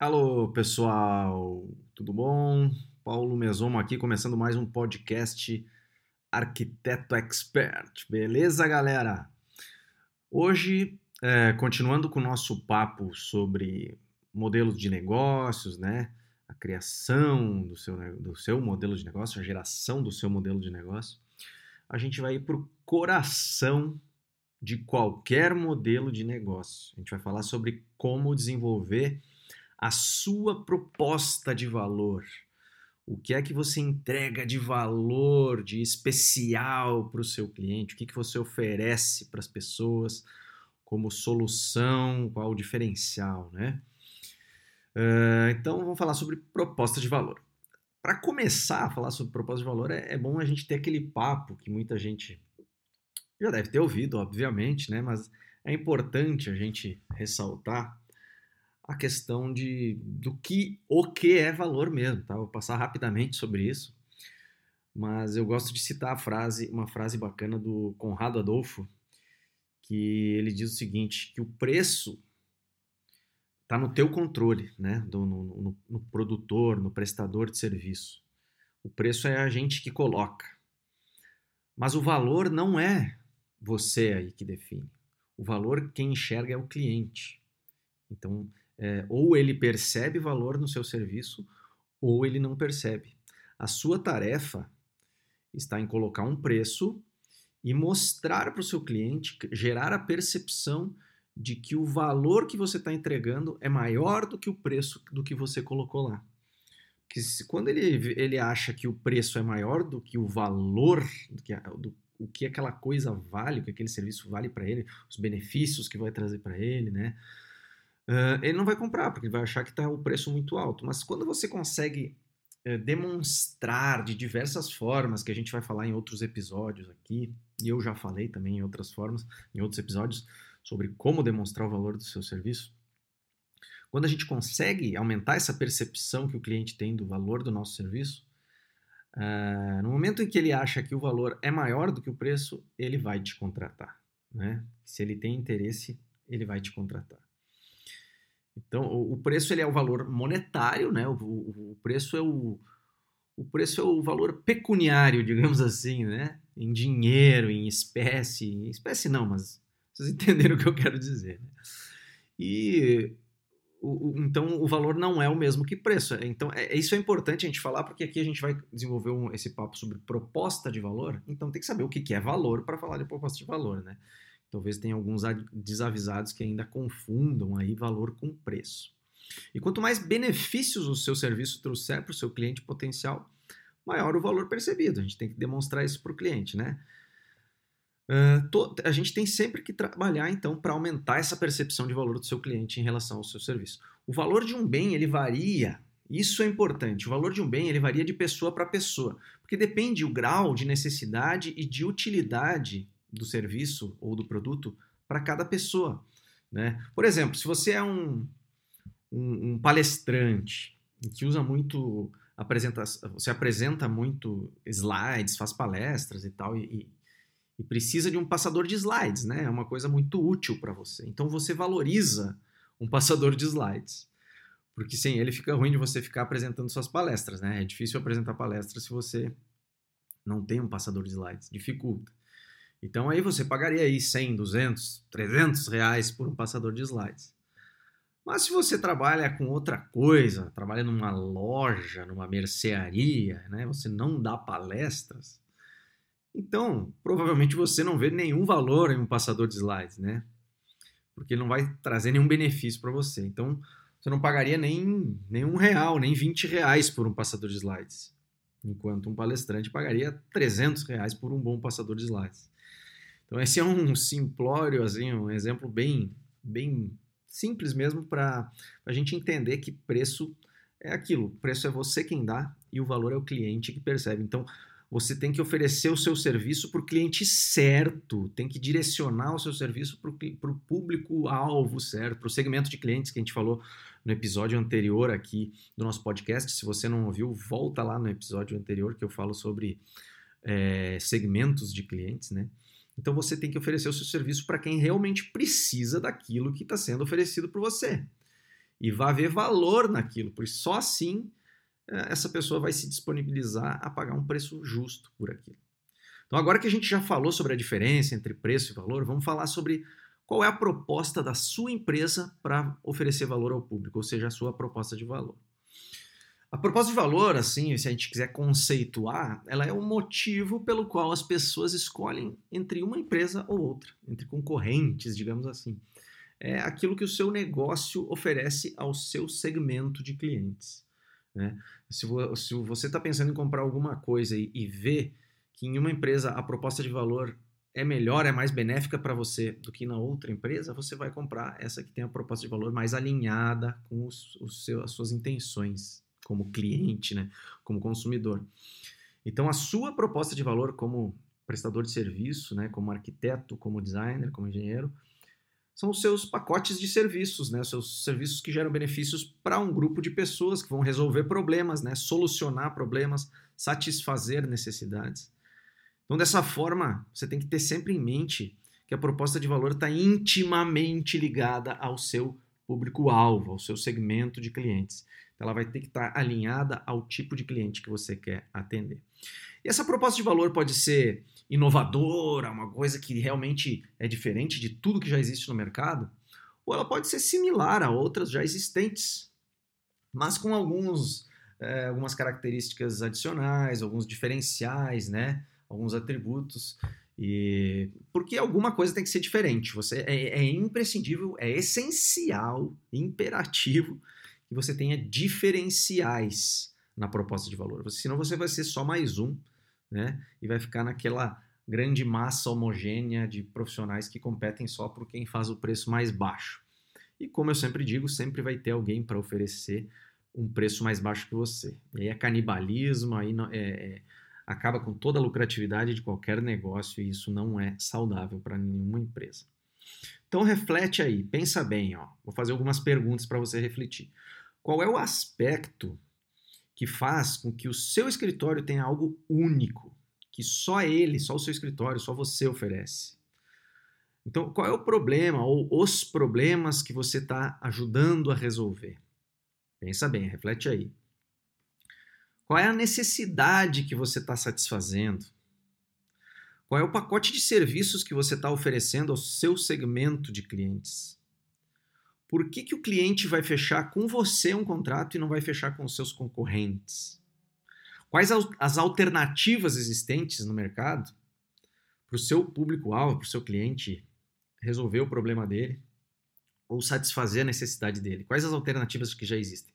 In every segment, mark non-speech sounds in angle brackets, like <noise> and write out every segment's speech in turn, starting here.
Alô, pessoal, tudo bom? Paulo Mesomo aqui, começando mais um podcast Arquiteto Expert. Beleza, galera? Hoje, é, continuando com o nosso papo sobre modelos de negócios, né? A criação do seu, do seu modelo de negócio, a geração do seu modelo de negócio, a gente vai ir para o coração de qualquer modelo de negócio. A gente vai falar sobre como desenvolver a sua proposta de valor. O que é que você entrega de valor, de especial para o seu cliente? O que, que você oferece para as pessoas como solução, qual o diferencial, né? Uh, então, vamos falar sobre proposta de valor. Para começar a falar sobre proposta de valor, é, é bom a gente ter aquele papo que muita gente já deve ter ouvido, obviamente, né? Mas é importante a gente ressaltar a questão de do que o que é valor mesmo, tá? Vou passar rapidamente sobre isso, mas eu gosto de citar a frase, uma frase bacana do Conrado Adolfo, que ele diz o seguinte, que o preço está no teu controle, né? Do, no, no, no produtor, no prestador de serviço. O preço é a gente que coloca. Mas o valor não é você aí que define. O valor quem enxerga é o cliente. Então, é, ou ele percebe valor no seu serviço, ou ele não percebe. A sua tarefa está em colocar um preço e mostrar para o seu cliente, gerar a percepção de que o valor que você está entregando é maior do que o preço do que você colocou lá. Que se, quando ele, ele acha que o preço é maior do que o valor, do que, do, o que aquela coisa vale, o que aquele serviço vale para ele, os benefícios que vai trazer para ele, né? Uh, ele não vai comprar, porque vai achar que está o preço muito alto. Mas quando você consegue uh, demonstrar de diversas formas, que a gente vai falar em outros episódios aqui, e eu já falei também em outras formas, em outros episódios, sobre como demonstrar o valor do seu serviço. Quando a gente consegue aumentar essa percepção que o cliente tem do valor do nosso serviço, uh, no momento em que ele acha que o valor é maior do que o preço, ele vai te contratar. Né? Se ele tem interesse, ele vai te contratar. Então, o preço ele é o valor monetário, né? O, o, o, preço é o, o preço é o valor pecuniário, <laughs> digamos assim, né? Em dinheiro, em espécie, em espécie não, mas vocês <laughs> entenderam o que eu quero dizer. Né? E o, o, então o valor não é o mesmo que preço. Então é, isso é importante a gente falar porque aqui a gente vai desenvolver um, esse papo sobre proposta de valor. Então tem que saber o que, que é valor para falar de proposta de valor, né? Talvez tenha alguns desavisados que ainda confundam aí valor com preço. E quanto mais benefícios o seu serviço trouxer para o seu cliente potencial, maior o valor percebido. A gente tem que demonstrar isso para o cliente, né? A gente tem sempre que trabalhar então para aumentar essa percepção de valor do seu cliente em relação ao seu serviço. O valor de um bem ele varia. Isso é importante. O valor de um bem ele varia de pessoa para pessoa, porque depende o grau de necessidade e de utilidade do serviço ou do produto para cada pessoa. Né? Por exemplo, se você é um, um, um palestrante que usa muito apresenta, você apresenta muito slides, faz palestras e tal, e, e precisa de um passador de slides, né? É uma coisa muito útil para você. Então você valoriza um passador de slides. Porque sem ele fica ruim de você ficar apresentando suas palestras, né? É difícil apresentar palestras se você não tem um passador de slides, dificulta. Então aí você pagaria aí 100, 200, 300 reais por um passador de slides. Mas se você trabalha com outra coisa, trabalha numa loja, numa mercearia, né, você não dá palestras, então provavelmente você não vê nenhum valor em um passador de slides, né? Porque ele não vai trazer nenhum benefício para você. Então você não pagaria nem, nem um real, nem 20 reais por um passador de slides. Enquanto um palestrante pagaria 300 reais por um bom passador de slides. Então esse é um simplório, assim, um exemplo bem, bem simples mesmo para a gente entender que preço é aquilo. O preço é você quem dá e o valor é o cliente que percebe. Então você tem que oferecer o seu serviço para o cliente certo, tem que direcionar o seu serviço para o público-alvo certo, para o segmento de clientes que a gente falou no episódio anterior aqui do nosso podcast. Se você não ouviu, volta lá no episódio anterior que eu falo sobre é, segmentos de clientes, né? Então você tem que oferecer o seu serviço para quem realmente precisa daquilo que está sendo oferecido por você. e vá ver valor naquilo, porque só assim é, essa pessoa vai se disponibilizar a pagar um preço justo por aquilo. Então, agora que a gente já falou sobre a diferença entre preço e valor, vamos falar sobre qual é a proposta da sua empresa para oferecer valor ao público, ou seja, a sua proposta de valor. A proposta de valor, assim, se a gente quiser conceituar, ela é o motivo pelo qual as pessoas escolhem entre uma empresa ou outra, entre concorrentes, digamos assim. É aquilo que o seu negócio oferece ao seu segmento de clientes. Né? Se, você está pensando em comprar alguma coisa e, e vê que em uma empresa a proposta de valor é melhor, é mais benéfica para você do que na outra empresa, você vai comprar essa que tem a proposta de valor mais alinhada com os, os seus, as suas intenções como cliente, né, como consumidor. Então, a sua proposta de valor como prestador de serviço, né, como arquiteto, como designer, como engenheiro, são os seus pacotes de serviços, né, os seus serviços que geram benefícios para um grupo de pessoas que vão resolver problemas, né, solucionar problemas, satisfazer necessidades. Então, dessa forma, você tem que ter sempre em mente que a proposta de valor está intimamente ligada ao seu público-alvo, ao seu segmento de clientes. Ela vai ter que estar tá alinhada ao tipo de cliente que você quer atender. E essa proposta de valor pode ser inovadora, uma coisa que realmente é diferente de tudo que já existe no mercado, ou ela pode ser similar a outras já existentes, mas com alguns, é, algumas características adicionais, alguns diferenciais, né? alguns atributos. E porque alguma coisa tem que ser diferente. Você é, é imprescindível, é essencial, imperativo que você tenha diferenciais na proposta de valor. Senão você vai ser só mais um, né? E vai ficar naquela grande massa homogênea de profissionais que competem só por quem faz o preço mais baixo. E como eu sempre digo, sempre vai ter alguém para oferecer um preço mais baixo que você. E aí é canibalismo, aí é, é acaba com toda a lucratividade de qualquer negócio e isso não é saudável para nenhuma empresa. Então reflete aí, pensa bem, ó. Vou fazer algumas perguntas para você refletir. Qual é o aspecto que faz com que o seu escritório tenha algo único, que só ele, só o seu escritório, só você oferece? Então, qual é o problema ou os problemas que você está ajudando a resolver? Pensa bem, reflete aí. Qual é a necessidade que você está satisfazendo? Qual é o pacote de serviços que você está oferecendo ao seu segmento de clientes? Por que, que o cliente vai fechar com você um contrato e não vai fechar com seus concorrentes? Quais as alternativas existentes no mercado para o seu público-alvo, para o seu cliente resolver o problema dele ou satisfazer a necessidade dele? Quais as alternativas que já existem?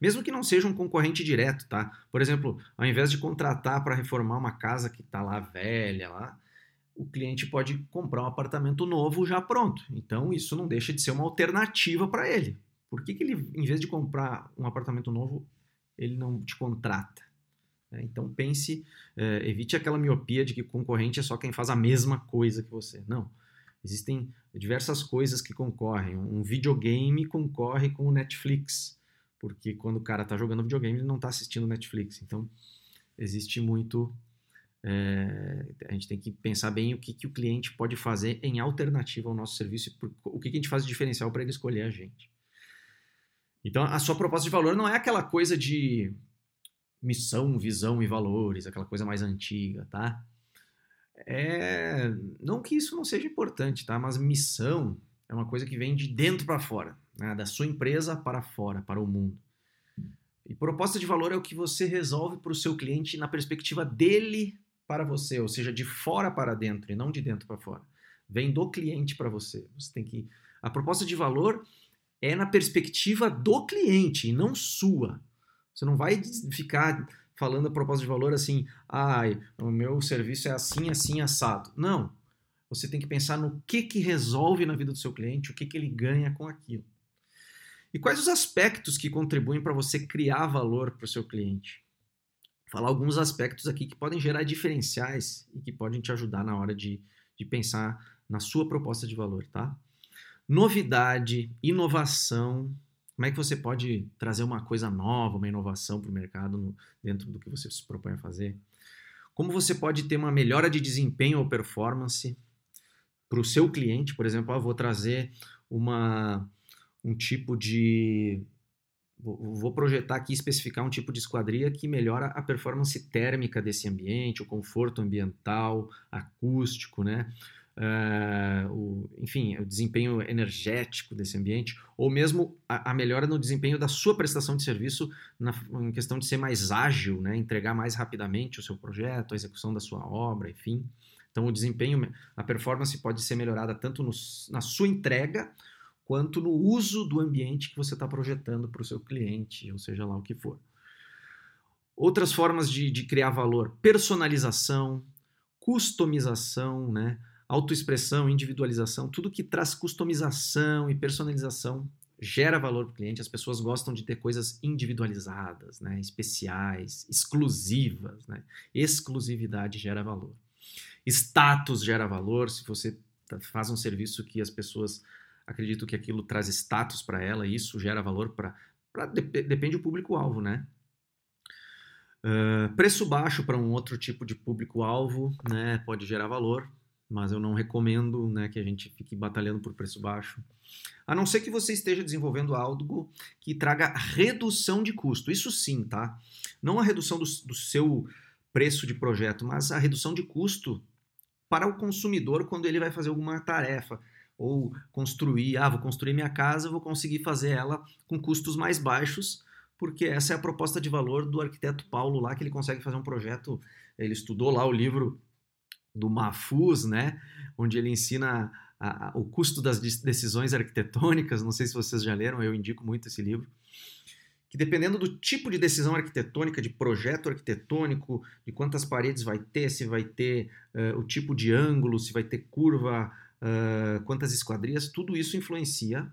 mesmo que não seja um concorrente direto, tá? Por exemplo, ao invés de contratar para reformar uma casa que está lá velha, lá, o cliente pode comprar um apartamento novo já pronto. Então, isso não deixa de ser uma alternativa para ele. Por que, que ele, em vez de comprar um apartamento novo, ele não te contrata? É, então, pense, é, evite aquela miopia de que concorrente é só quem faz a mesma coisa que você. Não. Existem diversas coisas que concorrem. Um videogame concorre com o Netflix porque quando o cara está jogando videogame, ele não está assistindo Netflix. Então, existe muito. É, a gente tem que pensar bem o que, que o cliente pode fazer em alternativa ao nosso serviço e o que, que a gente faz de diferencial para ele escolher a gente. Então, a sua proposta de valor não é aquela coisa de missão, visão e valores, aquela coisa mais antiga, tá? É, não que isso não seja importante, tá? Mas missão é uma coisa que vem de dentro para fora né, da sua empresa para fora, para o mundo. E proposta de valor é o que você resolve para o seu cliente na perspectiva dele para você, ou seja, de fora para dentro e não de dentro para fora. Vem do cliente para você. Você tem que a proposta de valor é na perspectiva do cliente e não sua. Você não vai ficar falando a proposta de valor assim, ai, ah, o meu serviço é assim, assim, assado. Não. Você tem que pensar no que que resolve na vida do seu cliente, o que que ele ganha com aquilo. E quais os aspectos que contribuem para você criar valor para o seu cliente? Falar alguns aspectos aqui que podem gerar diferenciais e que podem te ajudar na hora de, de pensar na sua proposta de valor, tá? Novidade, inovação. Como é que você pode trazer uma coisa nova, uma inovação para o mercado no, dentro do que você se propõe a fazer? Como você pode ter uma melhora de desempenho ou performance para o seu cliente? Por exemplo, ah, vou trazer uma um tipo de vou projetar aqui especificar um tipo de esquadria que melhora a performance térmica desse ambiente, o conforto ambiental, acústico, né? Uh, o, enfim, o desempenho energético desse ambiente, ou mesmo a, a, melhora no desempenho da sua prestação de serviço na, em questão de ser mais ágil, né? entregar mais rapidamente o seu projeto, a execução da sua obra, enfim. Então, o desempenho, a performance pode ser melhorada tanto no, na sua entrega quanto no uso do ambiente que você está projetando para o seu cliente, ou seja lá o que for. Outras formas de, de criar valor: personalização, customização, né? autoexpressão, individualização, tudo que traz customização e personalização gera valor para o cliente. As pessoas gostam de ter coisas individualizadas, né? especiais, exclusivas. Né? Exclusividade gera valor. Status gera valor. Se você faz um serviço que as pessoas acreditam que aquilo traz status para ela, isso gera valor para. Depende do público-alvo, né? Uh, preço baixo para um outro tipo de público-alvo né, pode gerar valor mas eu não recomendo né, que a gente fique batalhando por preço baixo. A não ser que você esteja desenvolvendo algo que traga redução de custo. Isso sim, tá? Não a redução do, do seu preço de projeto, mas a redução de custo para o consumidor quando ele vai fazer alguma tarefa ou construir, ah, vou construir minha casa, vou conseguir fazer ela com custos mais baixos, porque essa é a proposta de valor do arquiteto Paulo lá, que ele consegue fazer um projeto, ele estudou lá o livro do Mafuz, né? Onde ele ensina a, a, o custo das decisões arquitetônicas. Não sei se vocês já leram, eu indico muito esse livro. Que dependendo do tipo de decisão arquitetônica, de projeto arquitetônico, de quantas paredes vai ter, se vai ter uh, o tipo de ângulo, se vai ter curva, quantas esquadrias, tudo isso influencia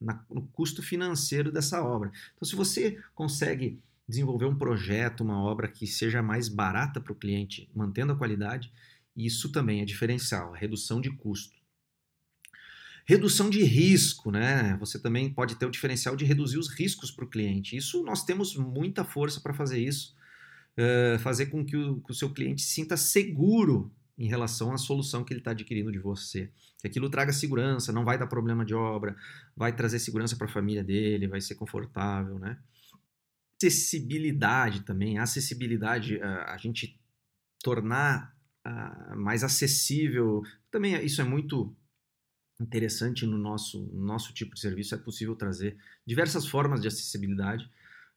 na, no custo financeiro dessa obra. Então, se você consegue desenvolver um projeto, uma obra que seja mais barata para o cliente, mantendo a qualidade, isso também é diferencial, a redução de custo. Redução de risco, né? Você também pode ter o diferencial de reduzir os riscos para o cliente. Isso nós temos muita força para fazer isso, uh, fazer com que o, que o seu cliente sinta seguro em relação à solução que ele está adquirindo de você. Que aquilo traga segurança, não vai dar problema de obra, vai trazer segurança para a família dele, vai ser confortável, né? Acessibilidade também, a acessibilidade, a, gente tornar uh, mais acessível. Também é, isso é muito interessante no nosso, no nosso tipo de serviço. É possível trazer diversas formas de acessibilidade,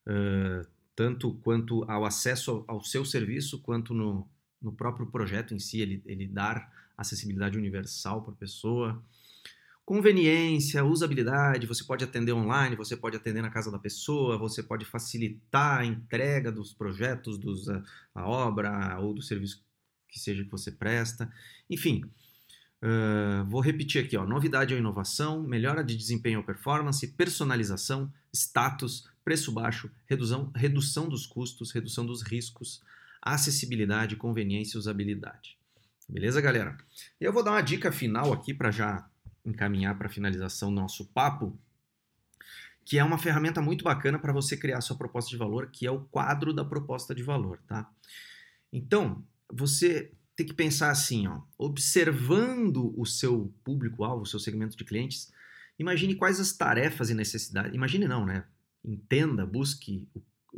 uh, tanto quanto ao acesso ao seu serviço, quanto no, no próprio projeto em si, ele, ele dar acessibilidade universal para a pessoa. Conveniência, usabilidade, você pode atender online, você pode atender na casa da pessoa, você pode facilitar a entrega dos projetos, dos, a, a obra ou do serviço que seja que você presta. Enfim, uh, vou repetir aqui: ó, novidade ou inovação, melhora de desempenho ou performance, personalização, status, preço baixo, redução, redução dos custos, redução dos riscos, acessibilidade, conveniência e usabilidade. Beleza, galera? Eu vou dar uma dica final aqui para já encaminhar para a finalização do nosso papo, que é uma ferramenta muito bacana para você criar sua proposta de valor, que é o quadro da proposta de valor, tá? Então, você tem que pensar assim, ó, observando o seu público-alvo, o seu segmento de clientes, imagine quais as tarefas e necessidades. Imagine não, né? Entenda, busque,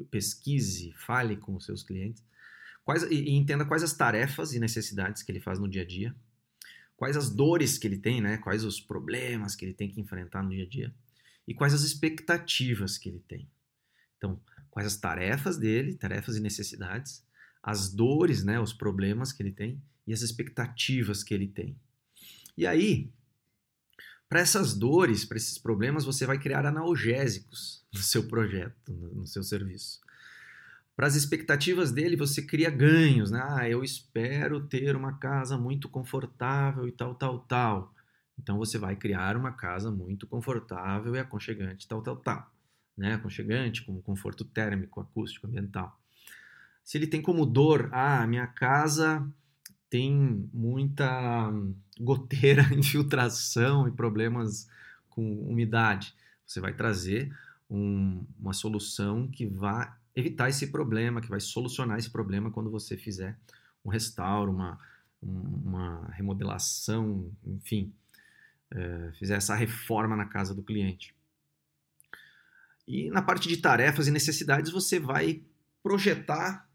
pesquise, fale com os seus clientes. Quais, e, e entenda quais as tarefas e necessidades que ele faz no dia a dia, quais as dores que ele tem, né? Quais os problemas que ele tem que enfrentar no dia a dia e quais as expectativas que ele tem. Então, quais as tarefas dele, tarefas e necessidades, as dores, né, os problemas que ele tem e as expectativas que ele tem. E aí, para essas dores, para esses problemas, você vai criar analgésicos no seu projeto, no seu serviço. Para as expectativas dele, você cria ganhos, né? Ah, eu espero ter uma casa muito confortável e tal, tal, tal. Então você vai criar uma casa muito confortável e aconchegante, tal, tal, tal. Né? Aconchegante, com conforto térmico, acústico, ambiental. Se ele tem como dor, ah, minha casa tem muita goteira, <laughs> infiltração e problemas com umidade, você vai trazer um, uma solução que vai evitar esse problema, que vai solucionar esse problema quando você fizer um restauro, uma, uma remodelação, enfim, é, fizer essa reforma na casa do cliente. E na parte de tarefas e necessidades, você vai projetar,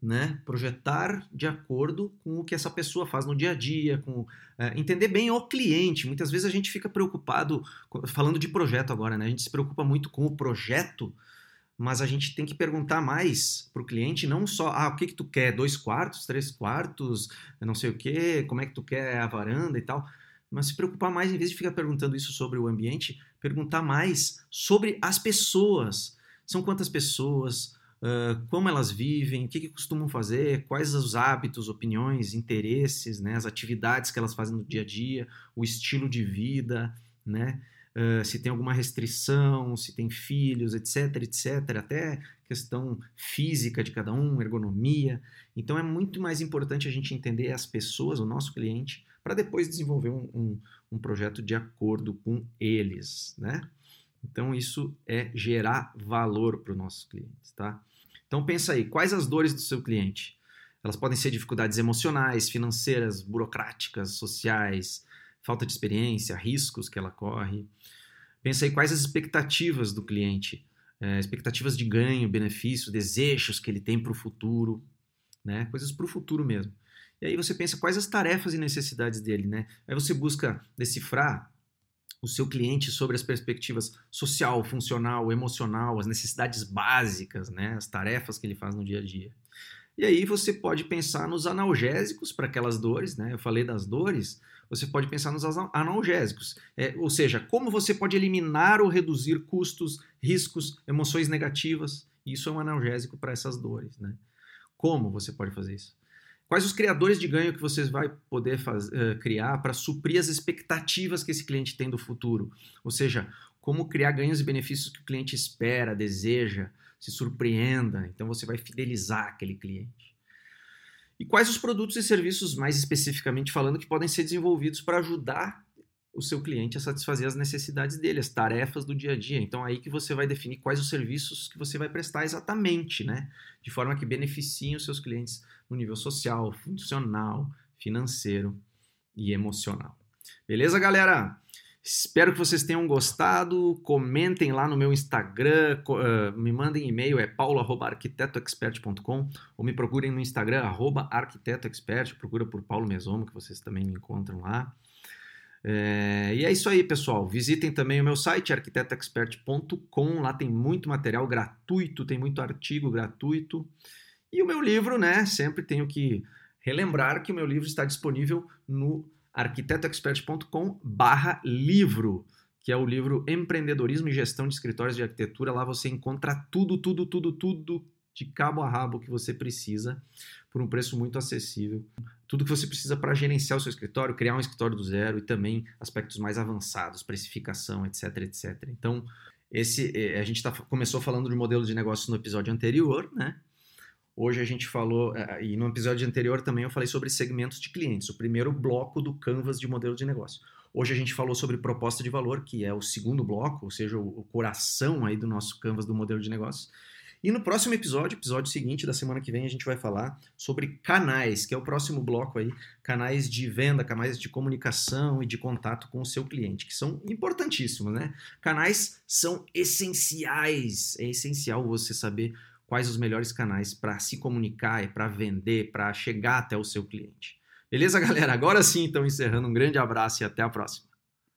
né? Projetar de acordo com o que essa pessoa faz no dia a dia, com é, entender bem o cliente. Muitas vezes a gente fica preocupado, falando de projeto agora, né? A gente se preocupa muito com o projeto, mas a gente tem que perguntar mais para o cliente, não só, ah, o que que tu quer? Dois quartos, três quartos, não sei o que, como é que tu quer a varanda e tal? Mas se preocupar mais, em vez de ficar perguntando isso sobre o ambiente, perguntar mais sobre as pessoas. São quantas pessoas, uh, como elas vivem, o que, que, costumam fazer, quais os hábitos, opiniões, interesses, né, as atividades que elas fazem no dia a dia, o estilo de vida, né, uh, se tem alguma restrição, se tem filhos, etc, etc, até questão física de cada um, ergonomia. Então é muito mais importante a gente entender as pessoas, o nosso cliente, para depois desenvolver um, um, um, projeto de acordo com eles, né? Então isso é gerar valor para os nossos clientes, tá? Então pensa aí, quais as dores do seu cliente? Elas podem ser dificuldades emocionais, financeiras, burocráticas, sociais, falta de experiência, riscos que ela corre. Pensa aí quais as expectativas do cliente, é, expectativas de ganho, benefício, desejos que ele tem para o futuro, né? Coisas para o futuro mesmo. E aí você pensa quais as tarefas e necessidades dele, né? Aí você busca decifrar o seu cliente sobre as perspectivas social, funcional, emocional, as necessidades básicas, né? As tarefas que ele faz no dia a dia. E aí você pode pensar nos analgésicos para aquelas dores, né? Eu falei das dores, você pode pensar nos analgésicos. É, ou seja, como você pode eliminar ou reduzir custos, riscos, emoções negativas. Isso é um analgésico para essas dores, né? Como você pode fazer isso? Quais os criadores de ganho que você vai poder faz, uh, criar para suprir as expectativas que esse cliente tem do futuro? Ou seja, como criar ganhos e benefícios que o cliente espera, deseja, se surpreenda. Então você vai fidelizar aquele cliente. E quais os produtos e serviços, mais especificamente falando, que podem ser desenvolvidos para ajudar o seu cliente a satisfazer as necessidades dele, as tarefas do dia a dia. Então aí que você vai definir quais os serviços que você vai prestar exatamente, né? De forma que beneficiem os seus clientes no nível social, funcional, financeiro e emocional. Beleza, galera? Espero que vocês tenham gostado. Comentem lá no meu Instagram, uh, me mandem e-mail, é paulo.arquitetoexpert.com ou me procurem no Instagram, arroba arquitetoexpert, procura por Paulo Mesomo, que vocês também me encontram lá. É, e é isso aí, pessoal. Visitem também o meu site, arquitetoexpert.com. Lá tem muito material gratuito, tem muito artigo gratuito. E o meu livro, né? Sempre tenho que relembrar que o meu livro está disponível no arquitetoexpert.com/barra livro, que é o livro Empreendedorismo e Gestão de Escritórios de Arquitetura. Lá você encontra tudo, tudo, tudo, tudo de cabo a rabo que você precisa por um preço muito acessível. Tudo que você precisa para gerenciar o seu escritório, criar um escritório do zero e também aspectos mais avançados, precificação, etc, etc. Então, esse eh, a gente tá, começou falando de modelo de negócio no episódio anterior, né? Hoje a gente falou, eh, e no episódio anterior também eu falei sobre segmentos de clientes, o primeiro bloco do canvas de modelo de negócio. Hoje a gente falou sobre proposta de valor, que é o segundo bloco, ou seja, o coração aí do nosso canvas do modelo de negócio. E no próximo episódio, episódio seguinte da semana que vem, a gente vai falar sobre canais, que é o próximo bloco aí, canais de venda, canais de comunicação e de contato com o seu cliente, que são importantíssimos, né? Canais são essenciais, é essencial você saber quais os melhores canais para se comunicar e para vender, para chegar até o seu cliente. Beleza, <laughs> galera? Agora sim, então encerrando, um grande abraço e até a próxima.